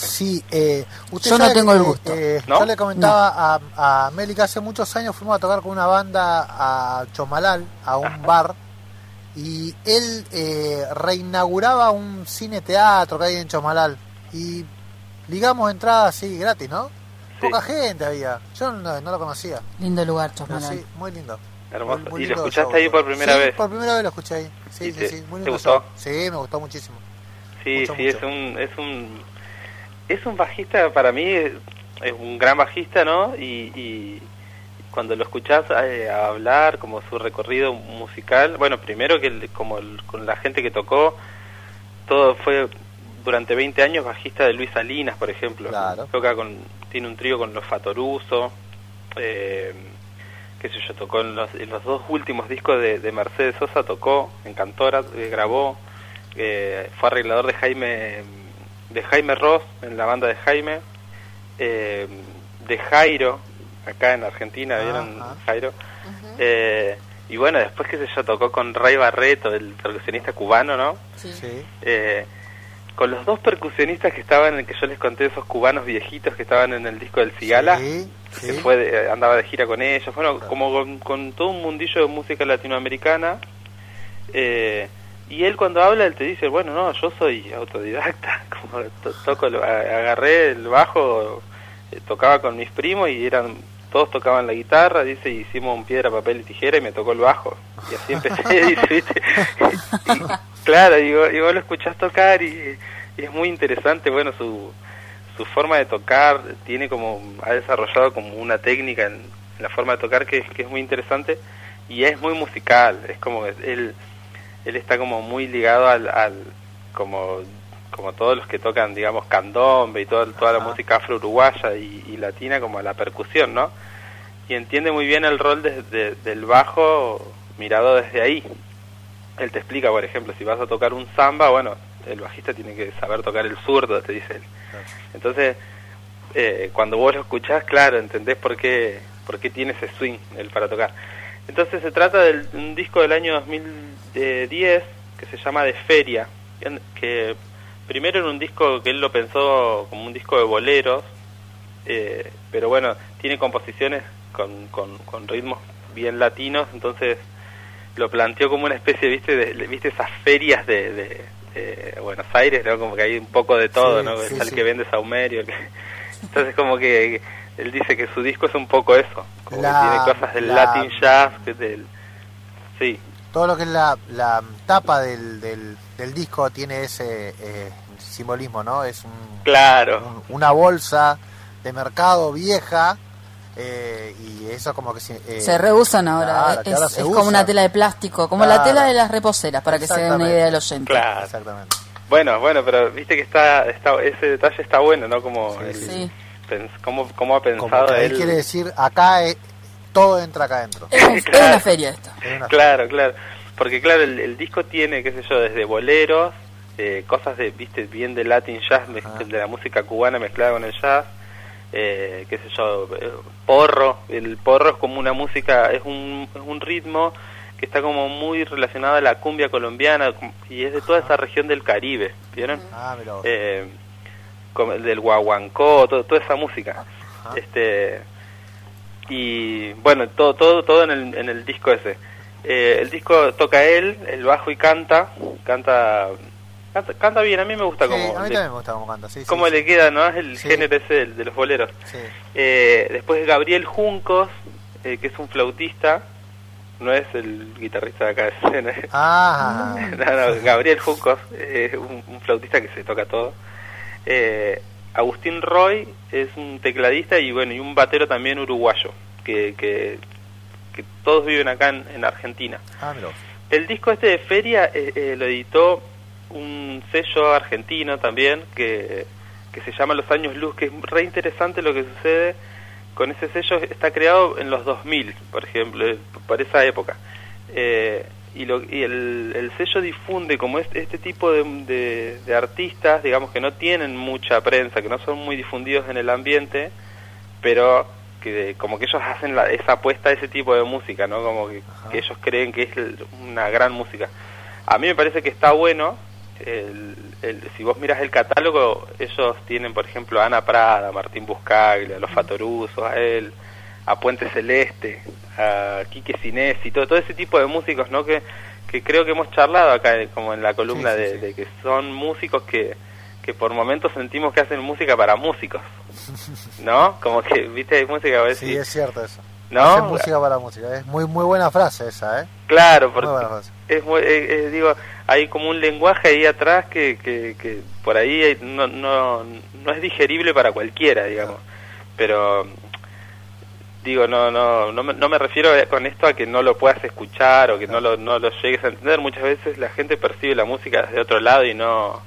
sí, eh, usted Yo no tengo que, el gusto. eh, ¿No? Yo le comentaba a, a Meli que hace muchos años fuimos a tocar con una banda a Chomalal, a un bar, y él eh, reinauguraba un cine teatro que hay en Chomalal. Y ligamos entradas así gratis, ¿no? Sí. Poca gente había. Yo no, no lo conocía. Lindo lugar, Pero Chosmalal. sí, muy lindo. Hermoso. Muy- muy ¿Y lo escuchaste show. ahí por primera Sí, vez? por primera vez lo escuché ahí. Sí, ¿Y sí, te- sí. Muy te lindo gustó? show. Sí, me gustó muchísimo. Sí, Mucho, sí, mucho. es un es un es un bajista para mí es, es un gran bajista, ¿no? Y, y cuando lo escuchás eh, hablar como su recorrido musical, bueno, primero que el- como el- con la gente que tocó todo fue durante 20 años bajista de Luis Salinas, por ejemplo. Claro. Toca con tiene un trío con los Fatoruso. Eh, qué sé yo, tocó en los, en los dos últimos discos de, de Mercedes Sosa, tocó en Cantora, eh, grabó, eh, fue arreglador de Jaime de Jaime Ross en la banda de Jaime, eh, de Jairo, acá en Argentina, ¿vieron Ajá. Jairo? Eh, y bueno, después que se yo tocó con Ray Barreto, el percusionista cubano, ¿no? Sí. Sí. Eh, con los dos percusionistas que estaban, en que yo les conté, esos cubanos viejitos que estaban en el disco del Cigala, Sí, que fue de- andaba de gira con ellos, bueno, Claro. como con, con todo un mundillo de música latinoamericana. eh, y él cuando habla, él te dice, bueno, no, yo soy autodidacta, como to- toco, agarré el bajo, eh, tocaba con mis primos y eran todos tocaban la guitarra, dice, y hicimos un piedra, papel y tijera y me tocó el bajo. Y así empecé, dice, ¿viste? Claro, y vos, y vos lo escuchás tocar y, es muy interesante, bueno, su, su forma de tocar tiene como, ha desarrollado como una técnica en, la forma de tocar que, que es muy interesante y es muy musical, es como él, él está como muy ligado al, al como, como todos los que tocan, digamos, candombe y toda, toda la Ajá. música afro-uruguaya y, y latina como a la percusión, ¿no? Y entiende muy bien el rol de- de- del bajo mirado desde ahí. Él te explica, por ejemplo, si vas a tocar un samba, bueno, el bajista tiene que saber tocar el zurdo, te dice él. Entonces, eh, cuando vos lo escuchás, claro, entendés por qué, por qué tiene ese swing él para tocar. Entonces se trata de un disco del año 2010 que se llama De Feria, que- primero era un disco que él lo pensó como un disco de boleros, eh, pero bueno, tiene composiciones con, con, con ritmos bien latinos, entonces lo planteó como una especie, viste, de, de- viste esas ferias de, de- de Buenos Aires, ¿no? Como que hay un poco de todo, Sí, ¿no? sí, Está el que vende saumerio, el que- entonces como que él dice que su disco es un poco eso, como La- que tiene cosas del la- Latin jazz, que del sí, Todo lo que es la, la tapa del, del, del disco tiene ese eh, simbolismo, ¿no? Es un, claro, un- una bolsa de mercado vieja eh, y eso como que se, eh, Se reusan ahora, claro, es, que ahora se es usa. como una tela de plástico, como la tela de las reposeras, para que se den una idea del oyente. claro. Exactamente. Bueno, bueno, pero viste que está, está ese detalle está bueno, ¿no? Como Sí, el- sí, Sí. pens- cómo, cómo ha Como pensado ahí él. quiere decir, acá eh, todo entra acá adentro. Es, Claro. una feria esto. Es una- Claro, claro. Porque claro, el, el disco tiene, qué sé yo, desde boleros, eh, cosas de, viste, bien de Latin jazz, Ajá. de la música cubana mezclada con el jazz, eh, qué sé yo, eh, porro. El porro es como una música, es un, es un ritmo que está como muy relacionado a la cumbia colombiana y es de toda esa región del Caribe, ¿vieron? Ah, vos. eh, como el del guaguancó, todo, toda esa música. Ajá. Este y bueno, todo todo todo en el, en el disco ese. Eh, el disco toca él, el bajo y canta, canta canta, canta bien, a mí me gusta Sí, como a mí le, también me gusta cómo canta. Sí, sí, cómo sí. le queda, ¿no? Es el género ese de los boleros. Eh, después Gabriel Juncos, eh, que es un flautista, no es el guitarrista de acá de escena, Ah, no, no, Gabriel Juncos, eh, un, un flautista que se toca todo. Agustín Roy es un tecladista y bueno, y un batero también uruguayo, que, que, que todos viven acá en, en Argentina. ah. El disco este de Feria eh, eh, lo editó un sello argentino también que, que se llama Los Años Luz, que es re interesante lo que sucede con ese sello. Está creado en los 2000, por ejemplo, eh, por esa época. Eh, y lo, y el, el sello difunde como este, este tipo de, de, de artistas, digamos, que no tienen mucha prensa, que no son muy difundidos en el ambiente, pero que como que ellos hacen la, esa apuesta a ese tipo de música, ¿no? Como que, que ellos creen que es el- una gran música. A mí me parece que está bueno el, el- si vos miras el catálogo, ellos tienen, por ejemplo, a Ana Prada, Martín Buscaglia, a los Fatorusos, a él, a Puente Celeste, a Quique Sinesi, todo, todo ese tipo de músicos, ¿no? Que, que creo que hemos charlado acá, eh, como en la columna Sí, sí, de, sí. de que son músicos que, que por momentos sentimos que hacen música para músicos, ¿no? Como que, viste, hay música a veces... Sí, es cierto eso. ¿No? Hacen música para música. Es muy muy buena frase esa, ¿eh? Claro, Muy porque buena frase. es muy- eh, digo, hay como un lenguaje ahí atrás que, que, que por ahí no, no, no es digerible para cualquiera, digamos. Pero digo, no no no me, no me refiero con esto a que no lo puedas escuchar o que no lo, no lo llegues a entender. Muchas veces la gente percibe la música desde otro lado y no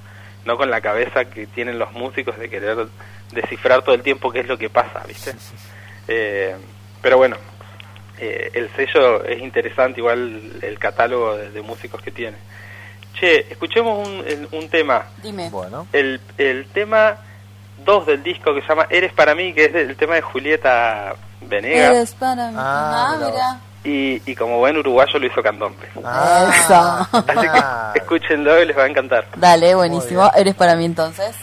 no con la cabeza que tienen los músicos de querer descifrar todo el tiempo qué es lo que pasa, ¿viste? Eh, pero bueno, eh, el sello es interesante, igual el catálogo de, de músicos que tiene. Che, escuchemos un, el- un tema. Dime. Bueno, El, el tema 2 del disco que se llama Eres para mí, que es el tema de Julieta Venegas. Eres para mí. Ah, Ah, mira. Y, y como buen uruguayo lo hizo Candombe. Ah, Eso. Así que escúchenlo y les va a encantar. Dale, buenísimo. Eres para mí entonces.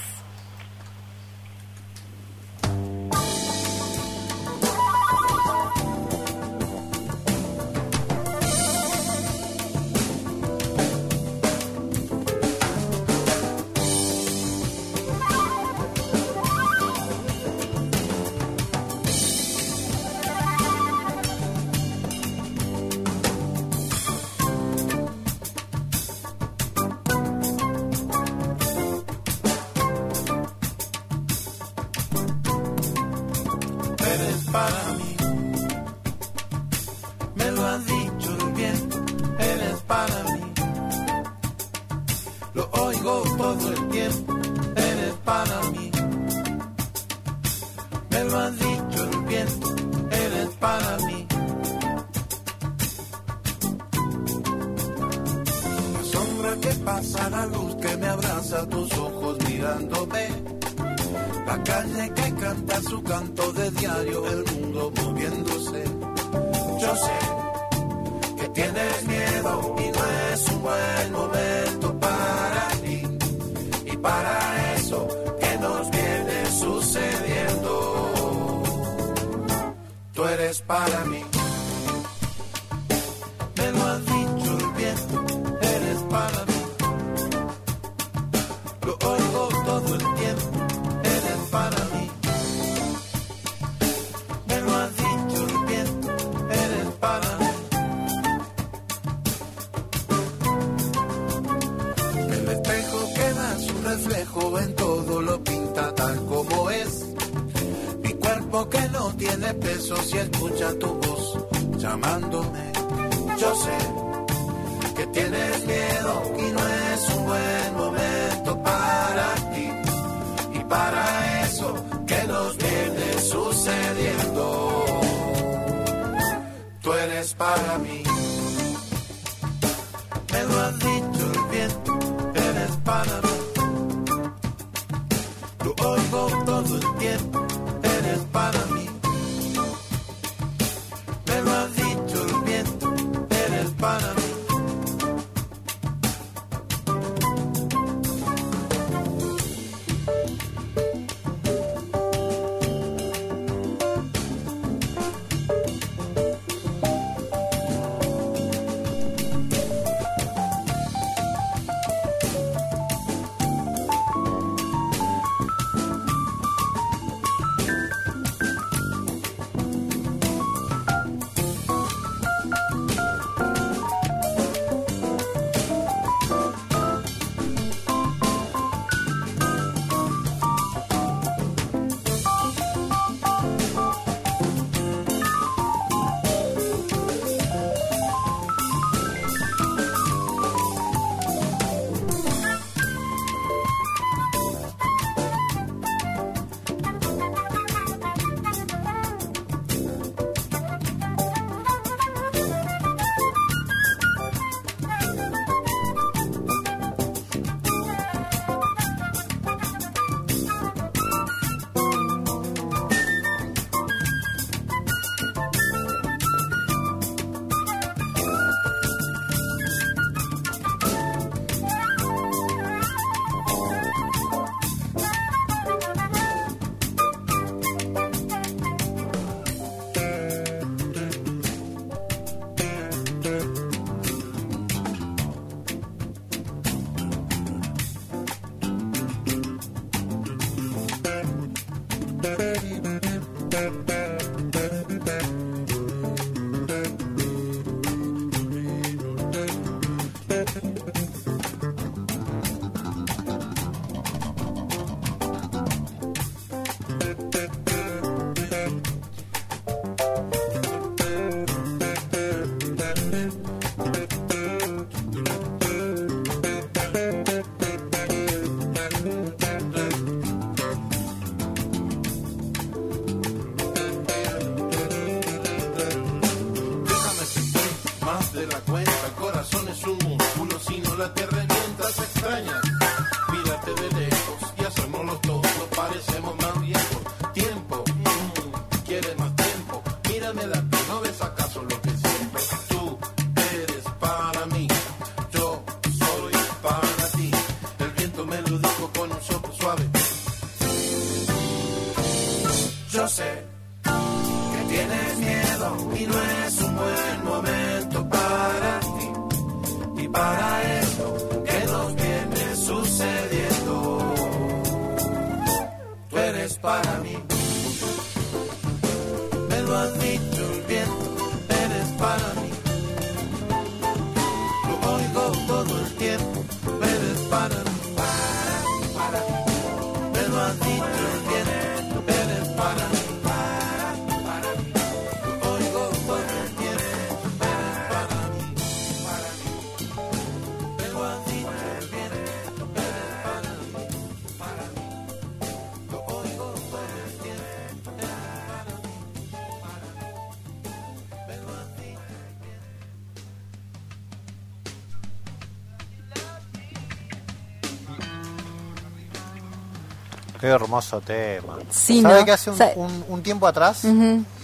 Hermoso tema. Sí, ¿Sabe ¿no? que hace un, Sa- un- un tiempo atrás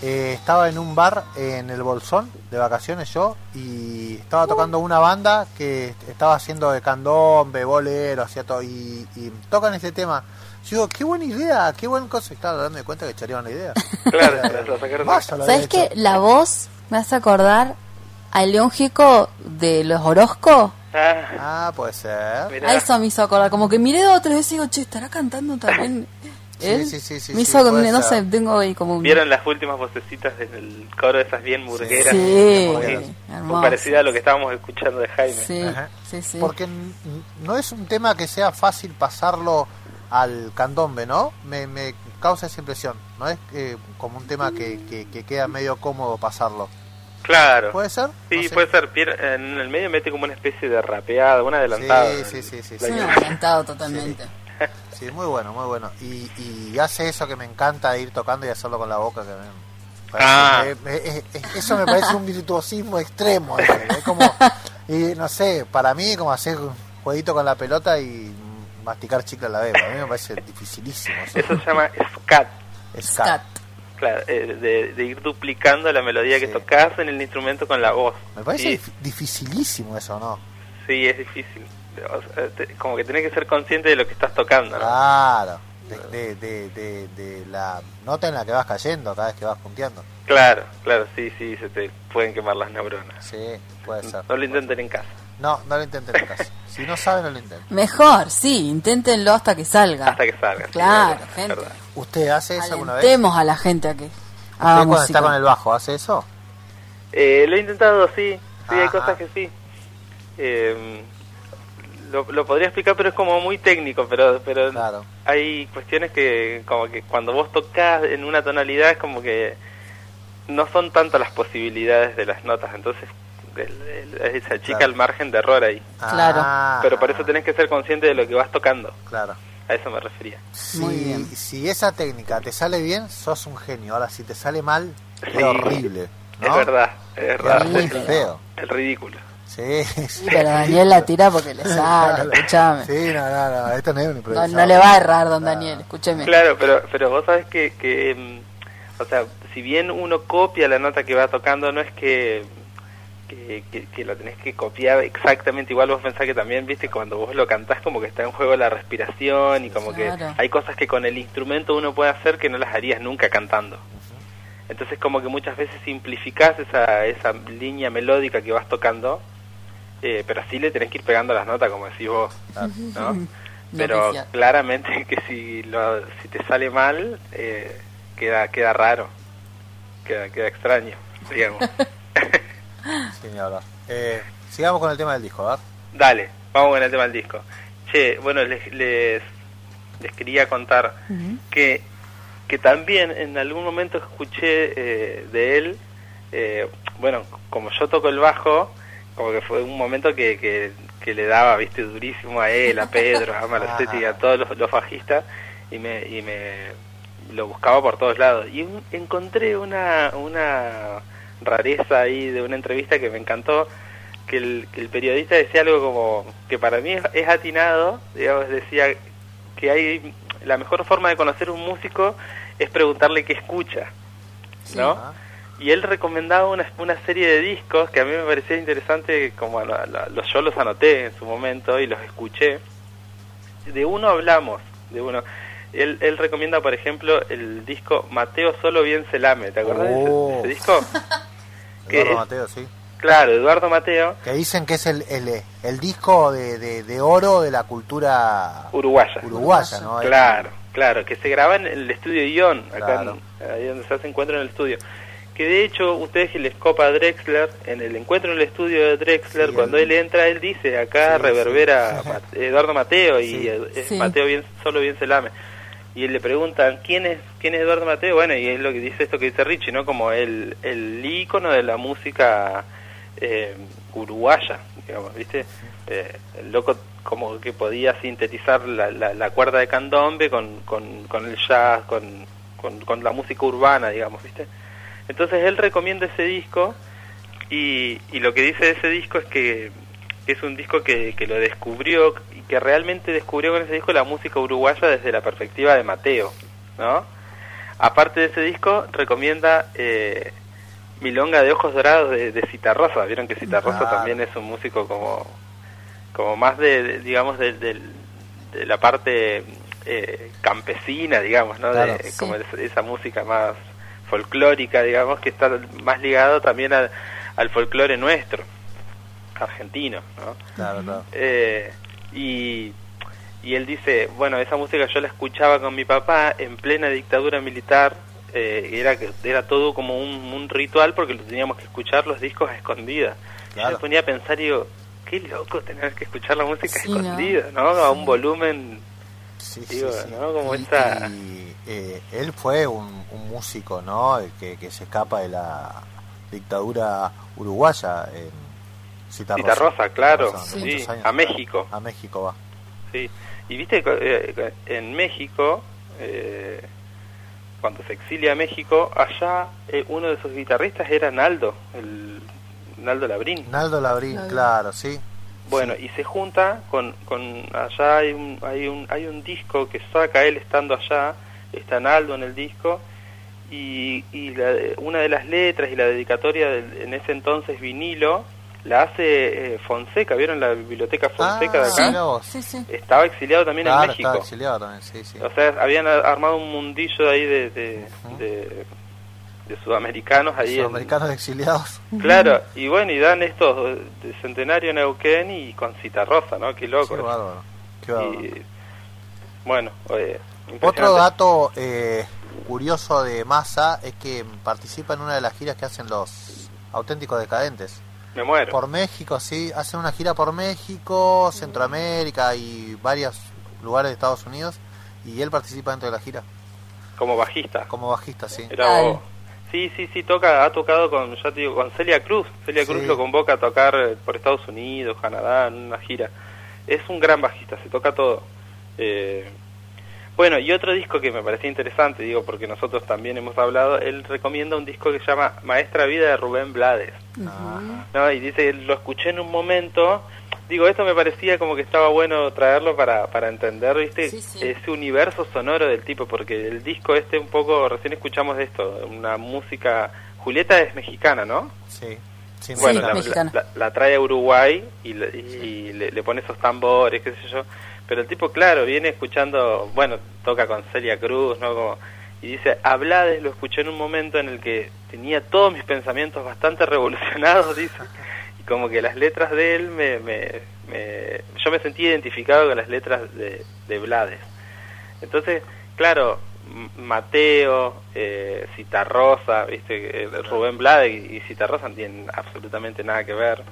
eh, estaba en un bar en el Bolsón de vacaciones yo y estaba tocando una banda que estaba haciendo de candombe, bolero, hacía todo y, y tocan este tema. Yo digo, qué buena idea, qué buen cosa. Y Claro, dándome cuenta que echarían la idea. Claro, la- la sacaron. ¿Sabes qué? La voz me hace acordar al León Gico de los Orozco. Ah, Ah, puede ser. mirá. A eso me hizo acordar. Como que miré dos o tres veces y digo, che, ¿estará cantando también Sí, él? sí, sí, sí, me sí, hizo, no ser. sé, tengo ahí como un... ¿Vieron las últimas vocecitas del coro de esas bien burgueras? Sí, Muy- parecida a lo que estábamos escuchando de Jaime. Sí, Ajá. sí, sí. Porque no es un tema que sea fácil pasarlo al candombe, ¿no? Me, me causa esa impresión. No es eh, como un tema que, que, que queda medio cómodo pasarlo. Claro. ¿Puede ser? Sí, No sé. puede ser. Pier- En el medio mete como una especie de rapeada, un adelantado. Sí, sí, sí, sí, Sí, sí. encantado totalmente. Sí, muy bueno, muy bueno. Y, y hace eso que me encanta de ir tocando y hacerlo con la boca. Que me parece- Ah. me- es- es- eso me parece un virtuosismo extremo. Es, es como, y no sé, para mí como hacer un jueguito con la pelota y masticar chicle a la vez. A mí me parece dificilísimo. eso. Eso se llama scat. Scat. Claro, eh, de, de ir duplicando la melodía que Sí. tocas en el instrumento con la voz. Me parece Sí, dif- dificilísimo eso, ¿no? sí, es difícil. O sea, te- como que tenés que ser consciente de lo que estás tocando, ¿no? Claro. De, de, de, de, de la nota en la que vas cayendo cada vez que vas punteando. Claro, claro, sí, sí, se te pueden quemar las neuronas. Sí, puede ser. No lo intenten en casa. No, no lo intenten en casa. Si no saben, no lo intenten. Mejor, sí, inténtenlo hasta que salga. Hasta que salga. sí, Claro, es verdad, gente. es verdad. ¿Usted hace eso alguna vez? Alentemos a la gente a que ¿Usted haga cuando música. está con el bajo hace eso? Eh, lo he intentado, sí. Sí, hay Ajá. cosas que sí. Eh, lo, lo podría explicar, pero es como muy técnico, pero pero Claro. hay cuestiones que como que cuando vos tocas en una tonalidad es como que no son tantas las posibilidades de las notas, entonces el- el- se achica Claro. el margen de error ahí. Claro. Ah, Pero por eso tenés que ser consciente de lo que vas tocando. Claro. A eso me refería. Si, Muy bien. si esa técnica te sale bien, sos un genio. Ahora, si te sale mal, Sí. es horrible. ¿no? Es verdad, es verdad. muy Ridículo. feo. El ridículo. Sí, Sí, pero Daniel la tira porque le sale, escúchame. Sí, no, no, no. Esto no es un No, no le va a errar, don No. Daniel, escúcheme. Claro, pero pero vos sabés que, que mm, o sea, si bien uno copia la nota que va tocando, no es que que, que, que lo tenés que copiar exactamente igual. Vos pensás que también, viste, cuando vos lo cantás como que está en juego la respiración y como Claro. que hay cosas que con el instrumento uno puede hacer que no las harías nunca cantando. Entonces como que muchas veces simplificás esa, esa línea melódica que vas tocando, eh, pero así le tenés que ir pegando las notas como decís vos. ¿no? Pero claramente que si lo, si te sale mal eh, queda queda raro queda queda extraño digamos Sí, ni hablar. Eh, sigamos con el tema del disco, a ver. dale vamos con el tema del disco che bueno les les, les quería contar que que también en algún momento escuché eh, de él eh, bueno como yo toco el bajo como que fue un momento que, que, que le daba viste durísimo a él a Pedro a Malosetti y a todos los, los bajistas y me y me lo buscaba por todos lados y un- encontré una una rareza ahí de una entrevista que me encantó que el, que el periodista decía algo como que para mí es, es atinado digamos decía que hay la mejor forma de conocer un músico es preguntarle qué escucha ¿no? Ah, y él recomendaba una, una serie de discos que a mí me parecía interesante, como la- la- los, yo los anoté en su momento y los escuché. De uno hablamos, de uno. Él, él recomienda, por ejemplo, el disco Mateo Solo Bien Se Lame. ¿Te acordás de ese- Oh. ese, disco? que Eduardo es- Mateo, sí. Claro, Eduardo Mateo, Que dicen que es el, el, el disco de, de, de oro de la cultura uruguaya. uruguaya, ¿no? Claro, claro, que se graba en el estudio Ion, acá Claro. en- ahí donde se hace encuentro en el estudio. Que de hecho, ustedes que les copa a Drexler, en el encuentro en el estudio de Drexler, Sí, cuando el- él entra, él dice, acá Sí, reverbera sí. Eduardo Mateo y Sí. eh, es Sí. Mateo bien, solo bien se lame. Y le preguntan, ¿quién es, quién es Eduardo Mateo? Bueno, y es lo que dice esto que dice Richie, ¿no? Como el, el ícono de la música eh, uruguaya, digamos, ¿viste? Eh, el loco como que podía sintetizar la, la, cuerda de candombe con, con, con el jazz, con, con, con la música urbana, digamos, ¿viste? Entonces él recomienda ese disco y, y lo que dice ese disco es que es un disco que, que lo descubrió y que realmente descubrió con ese disco la música uruguaya desde la perspectiva de Mateo, ¿no? Aparte de ese disco, recomienda eh, Milonga de Ojos Dorados de, de Citarrosa. Vieron que Citarrosa también es un músico como, como más de, de- digamos, de, de- de la parte eh, campesina, digamos, ¿no? Claro. De, Sí. Como es- esa música más folclórica, digamos, que está más ligado también al, al folclore nuestro, argentino, ¿no? Claro, claro. Eh, y, y él dice, bueno, esa música yo la escuchaba con mi papá en plena dictadura militar, eh, y era, que- era todo como un, un ritual porque lo teníamos que escuchar los discos a escondidas. Y Yo Claro. me ponía a pensar y digo, qué loco tener que escuchar la música Sí, ¿no? escondida, ¿no? A un volumen... Sí, Digo, sí, sí. ¿no? Como y, esta- y, eh, él fue un, un músico, ¿no? El Que, que se escapa de la dictadura uruguaya en Citarrosa. Citarrosa, claro, sí, años. a México. A México va. Sí, y viste, co- eh, en México, eh, cuando se exilia a México, allá eh, uno de sus guitarristas era Naldo, el Naldo Labrín. Naldo Labrín, Labrín. claro, sí. Bueno, y se junta con, con allá hay un, hay un hay un disco que saca él estando allá, está Naldo en el disco y, y la- una de las letras y la dedicatoria del- en ese entonces vinilo la hace eh, Fonseca, ¿vieron la biblioteca Fonseca de Ah, acá? Sí, sí. Estaba exiliado también en México. estaba exiliado también, sí, sí. O sea, habían armado un mundillo ahí de, de, Ujú. de, de sudamericanos ahí. en- Sudamericanos exiliados. Claro, y bueno, y dan estos de Centenario Neuquén y con Citarrosa, ¿no? Qué loco. Qué bárbaro. Qué bárbaro. y, bueno, eh, Otro dato eh, curioso de Massa es que participa en una de las giras que hacen los auténticos decadentes. Me muero. Por México, sí, hacen una gira por México, Centroamérica y varios lugares de Estados Unidos y él participa dentro de la gira Como bajista. como bajista, sí. Era vos. Sí, sí, sí, toca, ha tocado con, ya te digo, con Celia Cruz. Celia Sí. Cruz lo convoca a tocar eh, por Estados Unidos, Canadá, en una gira. Es un gran bajista, se toca todo. Eh, bueno, y otro disco que me parecía interesante, digo, porque nosotros también hemos hablado, él recomienda un disco que se llama Maestra Vida de Rubén Blades. ¿no? Y dice, lo escuché en un momento, digo, esto me parecía como que estaba bueno traerlo para, para entender, ¿viste? Sí, sí. Ese universo sonoro del tipo, porque el disco este un poco, recién escuchamos de esto, una música, Julieta es mexicana, ¿no? Sí. sí, bueno, la, la- la trae a Uruguay y, le, y le, le pone esos tambores, qué sé yo. Pero el tipo, claro, viene escuchando, bueno, toca con Celia Cruz, ¿no? Como, y dice, Hablades lo escuché en un momento en el que tenía todos mis pensamientos bastante revolucionados, dice. Y como que las letras de él me... me, me- yo me sentí identificado con las letras de, de Blades. Entonces, claro, Mateo, eh, Citarrosa, viste, Eh, Rubén Blade y, y Citarrosa no tienen absolutamente nada que ver.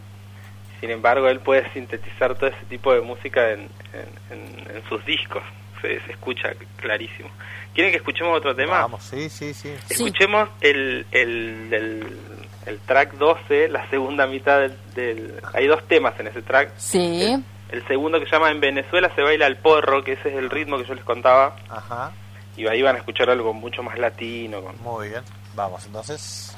Sin embargo, él puede sintetizar todo ese tipo de música en, en, en- en sus discos. Se, se escucha clarísimo. ¿Quieren que escuchemos otro tema? Vamos, sí, sí, sí. Sí. Escuchemos el, el, el, el track 12, la segunda mitad del, del... Hay dos temas en ese track. Sí. El, el segundo que se llama En Venezuela se baila el porro, que ese es el ritmo que yo les contaba. Ajá. Y ahí van a escuchar algo mucho más latino. Con... Muy bien. Vamos, entonces.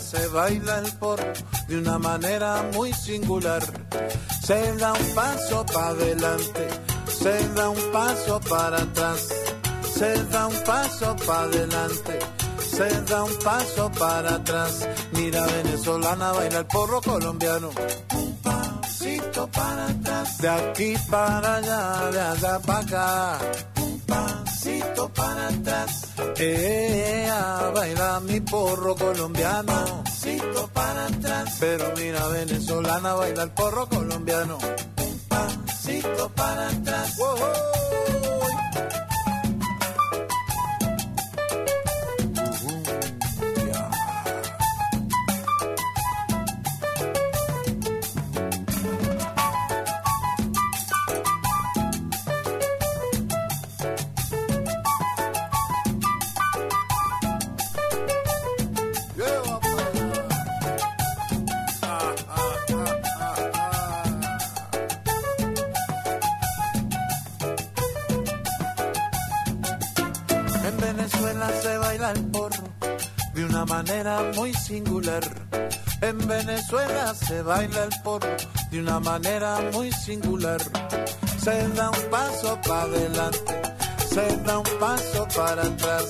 Se baila el porro de una manera muy singular. Se da un paso para adelante, se da un paso para atrás, se da un paso para adelante, se da un paso para atrás. Mira venezolana baila el porro colombiano. Un pasito para atrás, de aquí para allá, de allá para acá. Un pasito para atrás. Eh, baila mi porro colombiano. Pasito para atrás. Pero mira, venezolana baila el porro colombiano. Un pasito para atrás. Wow. Muy singular. En Venezuela se baila el porro de una manera muy singular. Se da un paso para adelante, se da un paso para atrás,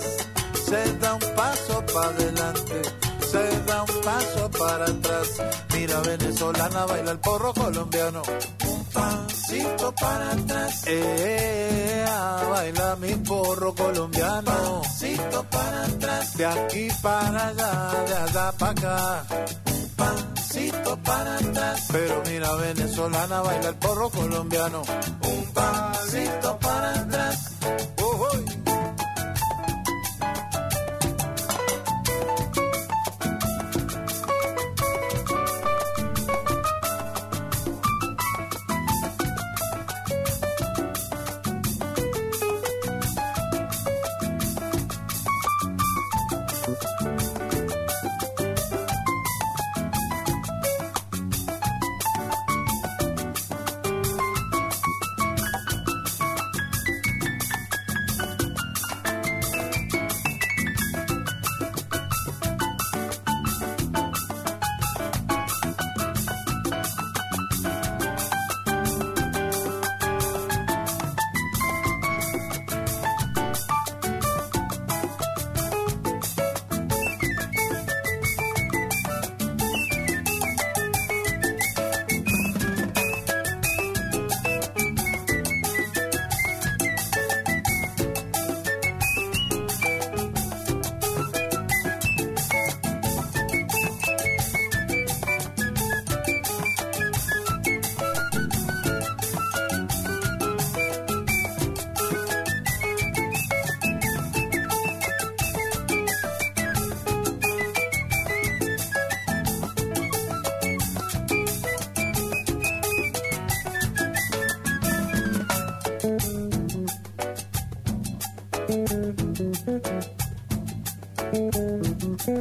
se da un paso para adelante, se da un paso para atrás. Mira venezolana baila el porro colombiano. Un pasito para atrás. Eh, baila mi porro colombiano. Pasito para atrás. De aquí para allá, de allá para acá. Un pasito para atrás. Pero mira, venezolana baila el porro colombiano. Un pasito para atrás.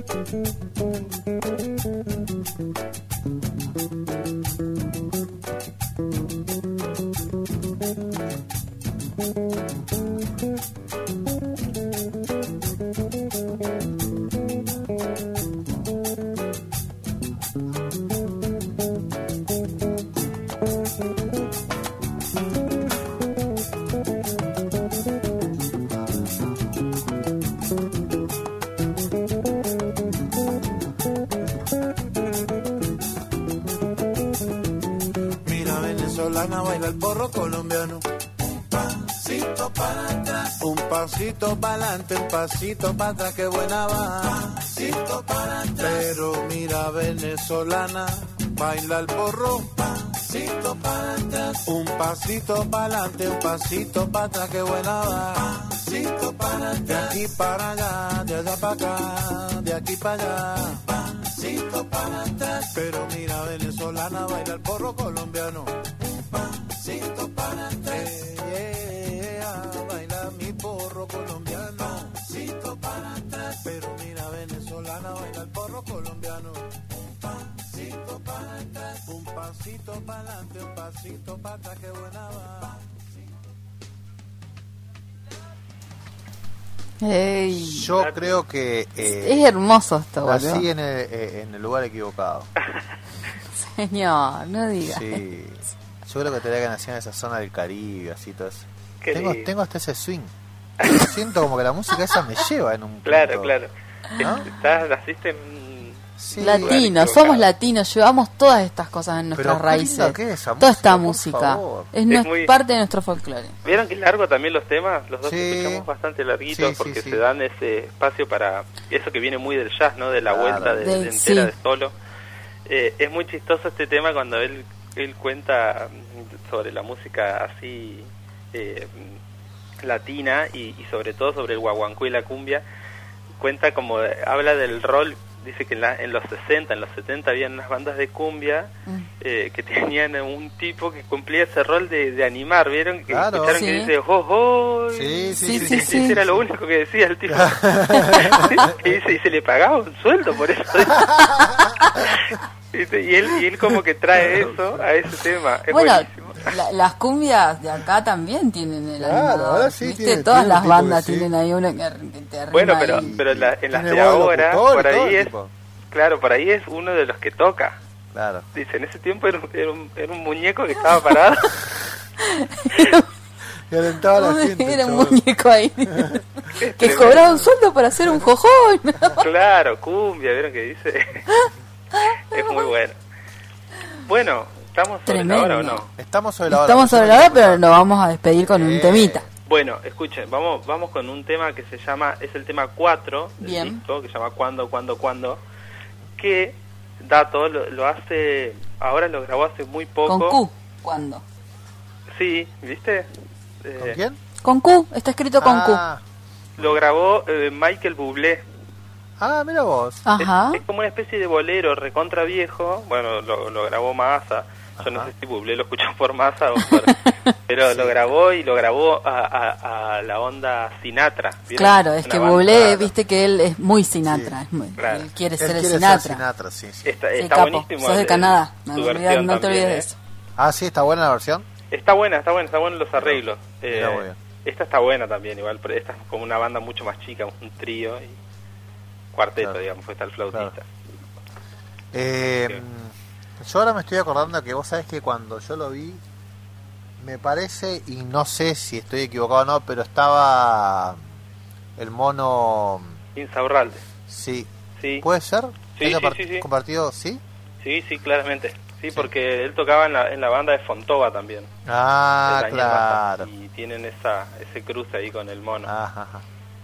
Mira, pasito para adelante, un pasito para atrás, que buena va. Pasito para atrás. Pero mira, venezolana baila el porro. Pasito para atrás. Un pasito para adelante, un pasito para atrás, que buena va. Pasito para atrás. De aquí para allá, de allá para acá, de aquí para allá. Pasito para atrás. Pero mira, venezolana baila el porro colombiano. Un pasito para atrás. Venezolana baila el porro colombiano. Un pasito para atrás, un pasito para adelante, un pasito para atrás, que buena va. Ey, Yo creo que eh, es hermoso esto, boludo. en el, eh, en el lugar equivocado. Señor, no digas. Sí. Yo creo que tendría que nacer en esa zona del Caribe, así todo eso. Qué Tengo, tengo hasta ese swing. Siento como que la música esa me lleva en un Claro, punto. claro. Estás, naciste en... Sí. Latinos, somos latinos, llevamos todas estas cosas en nuestras Pero qué raíces. que es esa Toda esta música, por música favor. es, Es nues- muy- parte de nuestro folclore. ¿Vieron que es largo también los temas? Los dos Sí. escuchamos bastante larguitos Sí, porque sí. se dan ese espacio para eso que viene muy del jazz, ¿no? De la Claro. vuelta de, De- de entera sí. de solo. Eh, es muy chistoso este tema cuando él, él cuenta mm, sobre la música así eh, mm, latina y, y sobre todo sobre el guaguancó y la cumbia. Cuenta como, habla del rol, dice que en, la- en los 60, en los 70 había unas bandas de cumbia Mm. eh, que tenían un tipo que cumplía ese rol de, de animar, ¿vieron? Que Claro. escucharon Sí. que dice, ¡ho, ho! Sí, sí, Sí, sí. sí, sí. sí. Ese era lo único que decía el tipo. y, dice, y se le pagaba un sueldo por eso. Y, él, y él como que trae eso a ese tema. Es bueno, buenísimo. La- las cumbias de acá también tienen el Claro, animador. ahora sí ¿viste? tiene- Todas tiene las bandas sí. tienen ahí uno que, que te Bueno, pero, ahí. pero la- en las de ahora, por ahí es, tipo. claro, por ahí es uno de los que toca. Claro. Dice, en ese tiempo era un, era un, era un muñeco que estaba parado. Y alentaba a la gente. Era un chabón. muñeco ahí que cobraba un sueldo para hacer un jojón. Claro, cumbia, ¿vieron que dice? es muy bueno. Bueno, ¿estamos sobre la hora o Tremendo. no? Estamos sobre la hora. Estamos sobre la hora, pero nos vamos a despedir con un temita. Bueno, escuchen, vamos vamos con un tema que se llama, es el tema 4 del Bien. disco, que se llama Cuando, Cuando, Cuando, que, dato, lo, lo hace, ahora lo grabó hace muy poco. Con Q. ¿Cuándo? Sí, ¿viste? Eh, ¿Con quién? Con Q, está escrito con ah, Lo grabó eh, Michael Bublé. ah, mira vos. Q. Ajá. Es, es como una especie de bolero recontra viejo. Bueno, lo, lo grabó Massa. Yo no sé si Bublé lo escuchó por o por... Pero lo grabó y lo grabó a, a- a la onda Sinatra. ¿vieron? Claro, es Una que Bublé, viste que él es muy Sinatra. Sí, es muy- claro. Él quiere Él ser el Sinatra. ser Sinatra, sí, sí. Está, Sí, está capo. buenísimo. Sos de el- Canadá. No, olvidé- te también, olvides de ¿eh? eso. Ah, sí, está buena la versión. Está buena, está buena, está bueno los arreglos. Eh, bien. esta está buena también, igual, pero esta es como una banda mucho más chica, un trío y cuarteto, Claro. digamos, fue está el flautista. Eh, yo ahora me estoy acordando que vos sabés que cuando yo lo vi, me parece, y no sé si estoy equivocado o no, pero estaba el mono. Insaurralde. Sí, Sí, ¿puede ser? Sí, ¿Haya sí, sí, compartido? ¿Sí? sí, sí, claramente. Sí, porque él tocaba en la, en la banda de Fontova también. Ah, claro. Y tienen esa, ese cruce ahí con el mono. Ajá, ajá.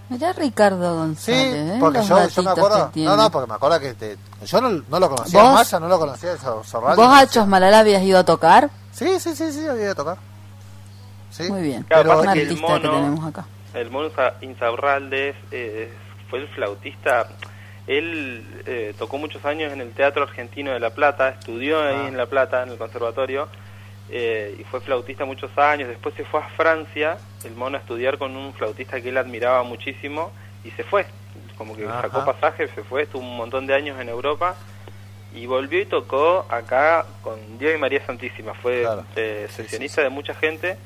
Mirá Ricardo Sí, González. ¿eh? porque yo, yo me acuerdo. que. No, no, porque me acuerdo que te- yo no, no lo conocía ¿Vos? Massa, no lo conocía eso, ¿Vos a. Chosmalala habías ido a tocar? Sí, sí, sí, sí, había ido a tocar. Sí. Muy bien. Claro, Pero Un que artista que mono- tenemos acá. El mono Insa- Insaurralde eh, fue el flautista. Él eh, tocó muchos años en el Teatro Argentino de La Plata, estudió ahí Ah. en La Plata, en el conservatorio, eh, y fue flautista muchos años. Después se fue a Francia, el mono, a estudiar con un flautista que él admiraba muchísimo, y se fue. Como que Ajá. sacó pasaje, se fue, estuvo un montón de años en Europa, y volvió y tocó acá con Dios y María Santísima. Fue Claro. eh, Sí, sí, sesionista de mucha gente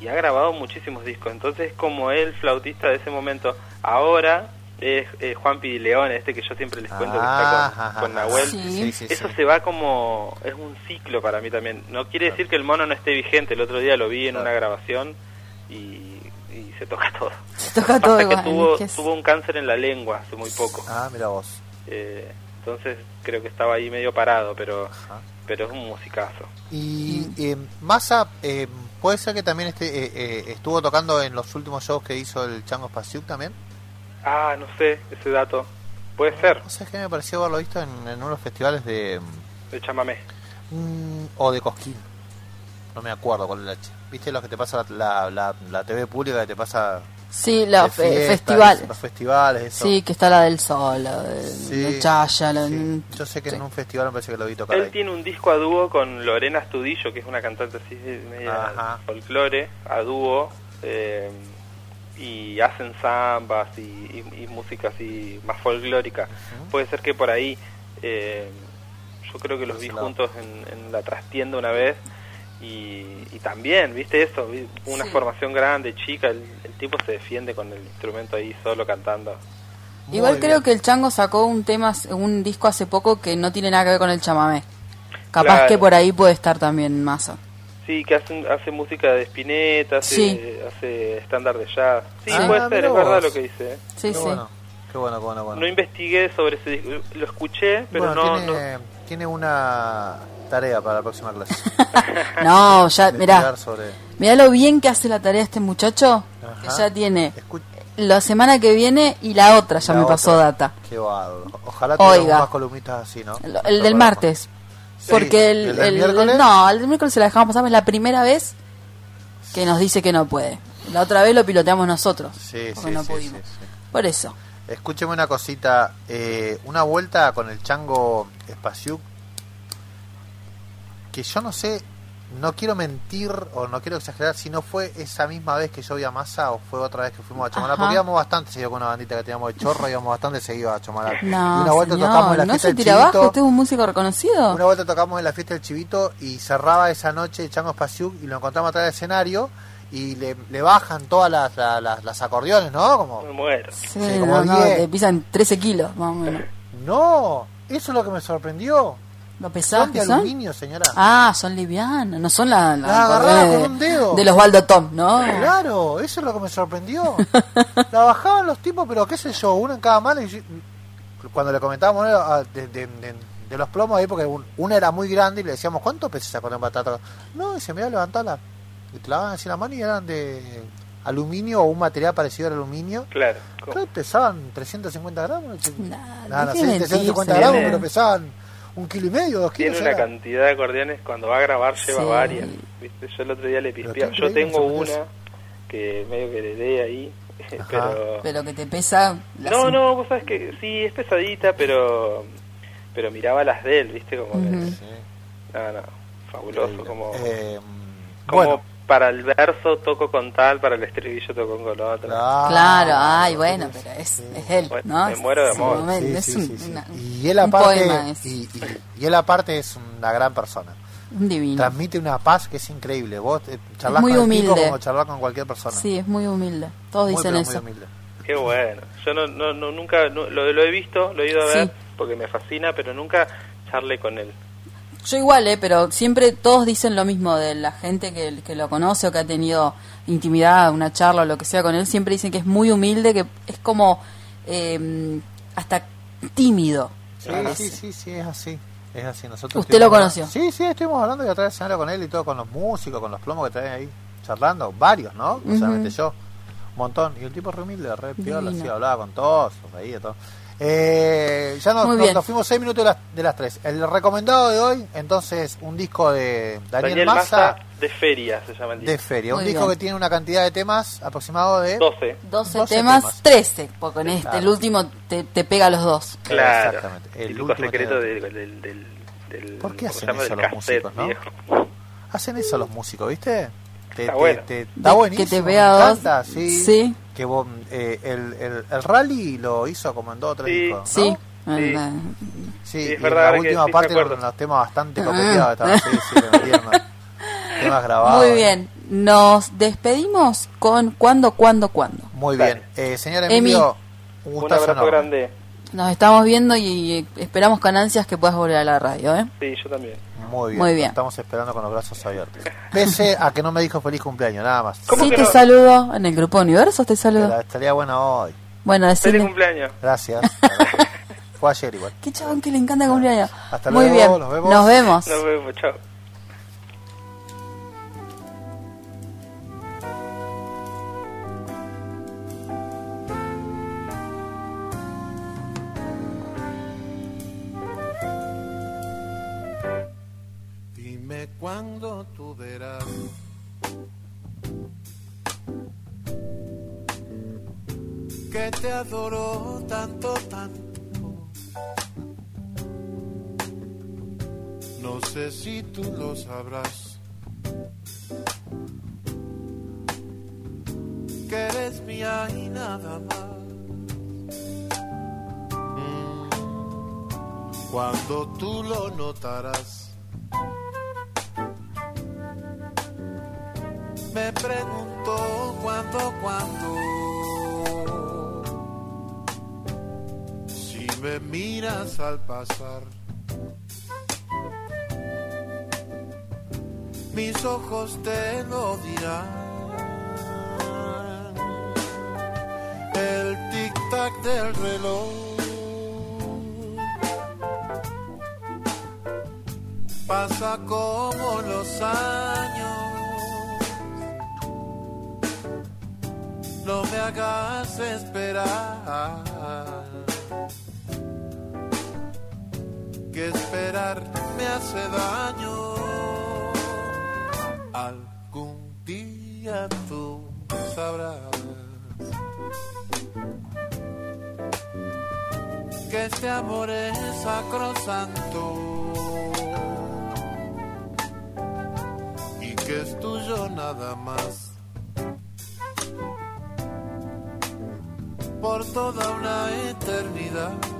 y ha grabado muchísimos discos. Entonces, como el flautista de ese momento, ahora es eh, Juan Pidileón, este que yo siempre les cuento que está con, con ajá, Nahuel. Sí. Sí, sí, Eso sí. se va como. Es un ciclo para mí también. No quiere decir que el mono no esté vigente. El otro día lo vi en Claro. una grabación y, y se toca todo. Se toca todo que igual. tuvo, que es- tuvo un cáncer en la lengua hace muy poco. Ah, mira vos. Eh, entonces creo que estaba ahí medio parado, pero, Ajá. pero es un musicazo. Y eh, Massa, eh, ¿puede ser que también este, eh, eh, estuvo tocando en los últimos shows que hizo el Chango Spasiuk también? Ah, no sé, ese dato. Puede ser, No sé, es que me pareció haberlo visto en, en unos festivales de... de chamamé. mm, o de Cosquín. No me acuerdo cuál es la... ch- ¿Viste los que te pasa la, la, la TV pública que te pasa... Sí, los festivales. Los festivales, eso. Sí, que está la del sol, la de Sí, Chaya, la sí. Yo sé que sí. en un festival me parece que lo vi tocar Él ahí. tiene un disco a dúo con Lorena Astudillo, que es una cantante así de media Ajá. folclore, a dúo. eh, y hacen zambas y, y- y música así más folclórica. Puede ser que por ahí, eh, yo creo que los vi juntos en, en la trastienda una vez y, y también, viste eso, Vi una Sí. formación grande, chica, el, el tipo se defiende con el instrumento ahí solo cantando. Muy Igual bien. creo que el Chango sacó un tema, un disco hace poco que no tiene nada que ver con el chamamé. Capaz Claro. que por ahí puede estar también Mazo. Sí, que hace, hace música de Spinetta, hace, Sí. hace estándar de jazz. Sí, Ah, puede ser, es verdad lo que dice. ¿eh? Sí, Qué sí. bueno, qué bueno, qué bueno. bueno. No investigué sobre ese disco, lo escuché, pero Bueno, no, tiene, tiene una tarea para la próxima clase. No, ya, mirá, sobre... mirá lo bien que hace la tarea este muchacho, que ya tiene la semana que viene y la otra ya la me pasó data. Qué bárbaro. Ojalá Oiga. más columnistas así, ¿no? El, el del martes. Porque el, ¿y el del el- miércoles? no, el miércoles se la dejamos pasar, es la primera vez que nos dice que no puede. La otra vez lo piloteamos nosotros, Sí, sí, no sí, pudimos. Por eso. Escúcheme una cosita. eh, una vuelta con el chango Spasiuk. Que yo no sé, no quiero mentir o no quiero exagerar si no fue esa misma vez que yo vi a Massa o fue otra vez que fuimos a Chomalar. Ajá. Porque íbamos bastante seguido con una bandita que teníamos de chorro, íbamos bastante seguido a Chomalar. y No, una vuelta señor, tocamos en la no fiesta se del tira abajo, Chivito. usted es un músico reconocido. Una vuelta tocamos en la fiesta del Chivito y cerraba esa noche Chango Spasiuk y lo encontramos atrás del escenario y le, le bajan todas las, las, las- las acordeones, ¿no? Como, Me muero. Sí, Sí, como no, no, diez. te pisan 13 kilos, más o menos. no, eso es lo que me sorprendió. ¿Lo pesados Son de que son? aluminio, señora. Ah, son livianas, no son la, La agarraba de, con un dedo. de los Waldo Tom, ¿no? Claro, eso es lo que me sorprendió. La bajaban los tipos, pero qué sé yo, uno en cada mano. Y yo- cuando le comentábamos ¿no? a- de, de- de- de los plomos ahí, porque un- una era muy grande y le decíamos, ¿cuánto pesa esa con batata? No, y se me iba a levantarla. Y te la daban así en la mano y eran de aluminio o un material parecido al aluminio. Claro. ¿cómo? Creo que pesaban 350 gramos. Nah, Nada, no deje sé, de 350 mentirse. gramos, pero pesaban un kilo y medio, dos kilos. Tiene una era. cantidad de acordeones, cuando va a grabar lleva Sí. varias. ¿viste? Yo el otro día le pispeaba. Yo tengo una que medio que le dé ahí, pero... Pero que te pesa. la No, no, vos sabés que sí, es pesadita, pero pero miraba las de él, ¿viste? Como que- Ujú. Sí, no, no, fabuloso, como, Eh, como bueno, para el verso toco con tal, para el estribillo toco con otro. Claro, ay, bueno, pero es, Sí. es él, ¿no? me Es- muero de amor. Sí, es un, sí, sí. una- y él aparte y, y- y él aparte es una gran persona un divino. transmite una paz que es increíble vos eh, charlás muy con humilde. como charlar con cualquier persona Sí, es muy humilde. Todos muy, dicen eso. muy humilde Qué bueno. Yo no, no, no- nunca no- lo, lo he visto, lo he ido a ver Sí. porque me fascina, pero nunca charlé con él. Yo igual, ¿eh? Pero siempre todos dicen lo mismo de la gente que, que lo conoce o que ha tenido intimidad, una charla o lo que sea con él. Siempre dicen que es muy humilde, que es como eh, hasta tímido. sí, sí sí sí es así es así nosotros ¿Usted lo conoció? sí sí estuvimos hablando de atrás del con él y todo con los músicos con los plomos que traen ahí charlando varios no Ujú. solamente yo un montón y el tipo re humilde re piola así hablaba con todos reía todo eh, ya nos, nos- nos fuimos seis minutos de las, de las tres. El recomendado de hoy, entonces, un disco de Daniel, Daniel Massa, Massa de Feria se llama el de disco. Feria. Muy un disco bien. que tiene una cantidad de temas aproximado de 12. 12, 12 temas, temas. 13, porque con este, Claro. el último te, te pega los dos. Claro. Exactamente. El El último secreto del, del, del, del- ¿Por qué ¿cómo se hacen eso los cassette músicos, no? viejo. Hacen eso los músicos, ¿viste? Te, Está te- bueno. te- De- está buenísimo. que te vea dos. sí. Sí. Que vos, eh, el, el, el rally lo hizo como en dos o tres Sí. discos, ¿no? Sí. Sí. Sí, Sí, es y en la que última parte eran los temas bastante Ah. los temas grabados. Muy bien. Nos despedimos con cuándo, cuándo, cuándo. Muy Dale. bien. Eh, señor Emi. Emilio, un Un gustazo abrazo enorme. grande. Nos estamos viendo y esperamos con ansias que puedas volver a la radio, ¿eh? Sí, yo también. Muy bien. Muy lo bien. Estamos esperando con los brazos abiertos. Pese a que no me dijo feliz cumpleaños, nada más. ¿Cómo Sí, te no? saludo. En el grupo Universo te saludo. Pero estaría bueno hoy. Bueno, Feliz cumpleaños. Gracias. Fue ayer igual. Qué chabón que le encanta el cumpleaños. Hasta Muy luego, bien. nos vemos. Nos vemos. Nos vemos, chao. Dime cuándo tú verás que te adoro tanto, tanto. No sé si tú lo sabrás. Que eres mía y nada más. Mm, Cuando tú lo notarás, me pregunto cuándo, cuándo. Si me miras al pasar. mis ojos te lo dirán. El tic-tac del reloj pasa como los años. Hagas esperar. Que esperar me hace daño algún día tú sabrás que este amor es sacrosanto y que es tuyo nada más por toda una eternidad.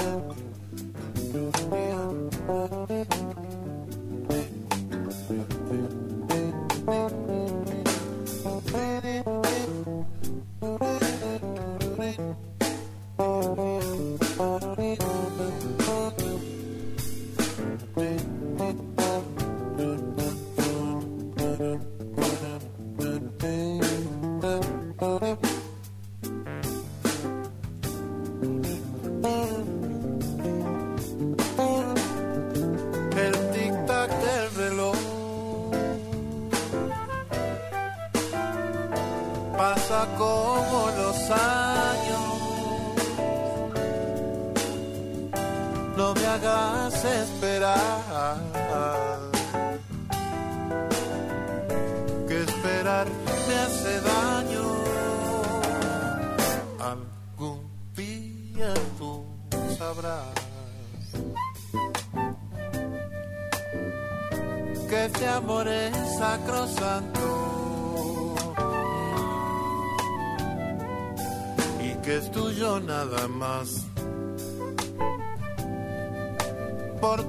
El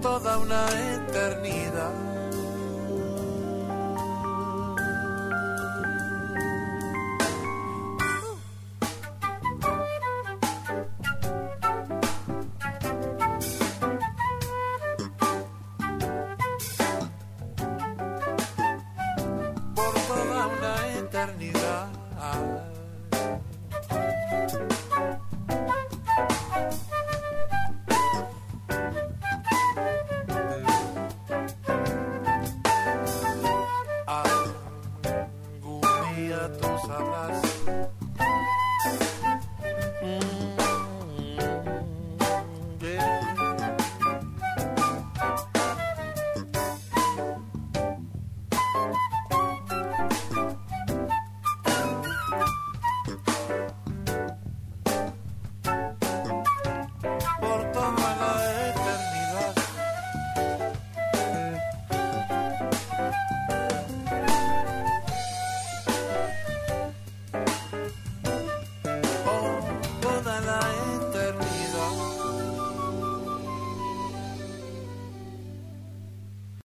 toda una eternidad.